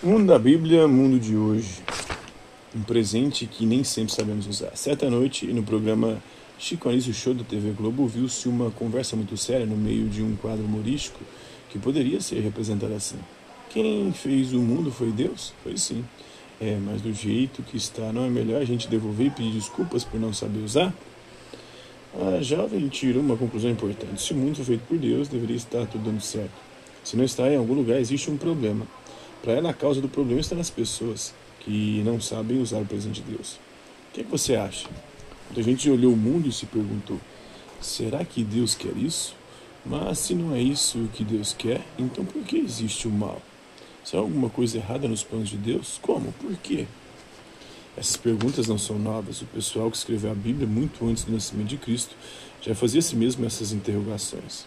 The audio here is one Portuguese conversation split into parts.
Mundo da Bíblia, mundo de hoje. Um presente que nem sempre sabemos usar. Certa noite, no programa Chico Anísio Show da TV Globo, viu-se uma conversa muito séria no meio de um quadro humorístico que poderia ser representado assim. Quem fez o mundo foi Deus? Foi sim. É, mas do jeito que está, não é melhor a gente devolver e pedir desculpas por não saber usar? A jovem tirou uma conclusão importante. Se o mundo foi feito por Deus, deveria estar tudo dando certo. Se não está em algum lugar, existe um problema. Para ela, a causa do problema está nas pessoas que não sabem usar o presente de Deus. O que, é que você acha? Quando a gente olhou o mundo e se perguntou: será que Deus quer isso? Mas se não é isso que Deus quer, então por que existe o mal? Se há alguma coisa errada nos planos de Deus? Como? Por quê? Essas perguntas não são novas. O pessoal que escreveu a Bíblia muito antes do nascimento de Cristo já fazia a si mesmo essas interrogações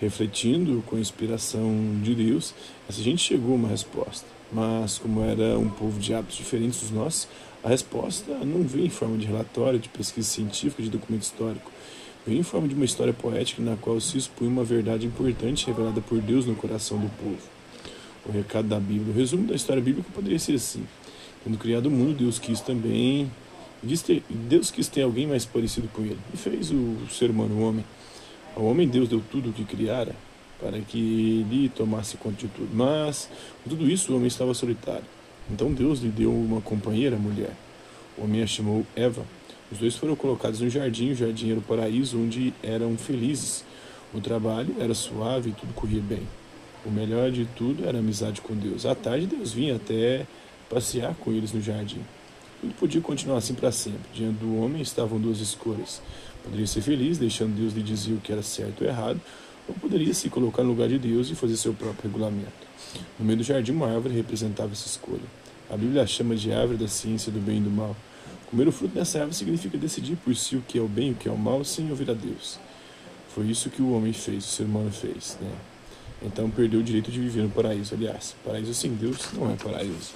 refletindo com a inspiração de Deus, essa gente chegou a uma resposta. Mas, como era um povo de hábitos diferentes dos nossos, a resposta não veio em forma de relatório, de pesquisa científica, de documento histórico. Veio em forma de uma história poética na qual se expunha uma verdade importante revelada por Deus no coração do povo. O recado da Bíblia, o resumo da história bíblica poderia ser assim: Tendo criado o mundo, Deus quis também. Deus quis ter alguém mais parecido com ele e fez o ser humano, o homem. Ao homem Deus deu tudo o que criara para que ele tomasse conta de tudo. Mas, com tudo isso, o homem estava solitário. Então Deus lhe deu uma companheira, mulher. O homem a chamou Eva. Os dois foram colocados no jardim. O jardim era o paraíso onde eram felizes. O trabalho era suave e tudo corria bem. O melhor de tudo era a amizade com Deus. À tarde, Deus vinha até passear com eles no jardim. Tudo podia continuar assim para sempre. Diante do homem estavam duas escolhas. Poderia ser feliz, deixando Deus lhe dizer o que era certo ou errado, ou poderia se colocar no lugar de Deus e fazer seu próprio regulamento. No meio do jardim, uma árvore representava essa escolha. A Bíblia a chama de árvore da ciência do bem e do mal. Comer o fruto dessa árvore significa decidir por si o que é o bem e o que é o mal, sem ouvir a Deus. Foi isso que o homem fez, o ser humano fez. Né? Então perdeu o direito de viver no paraíso. Aliás, paraíso sem Deus não é paraíso.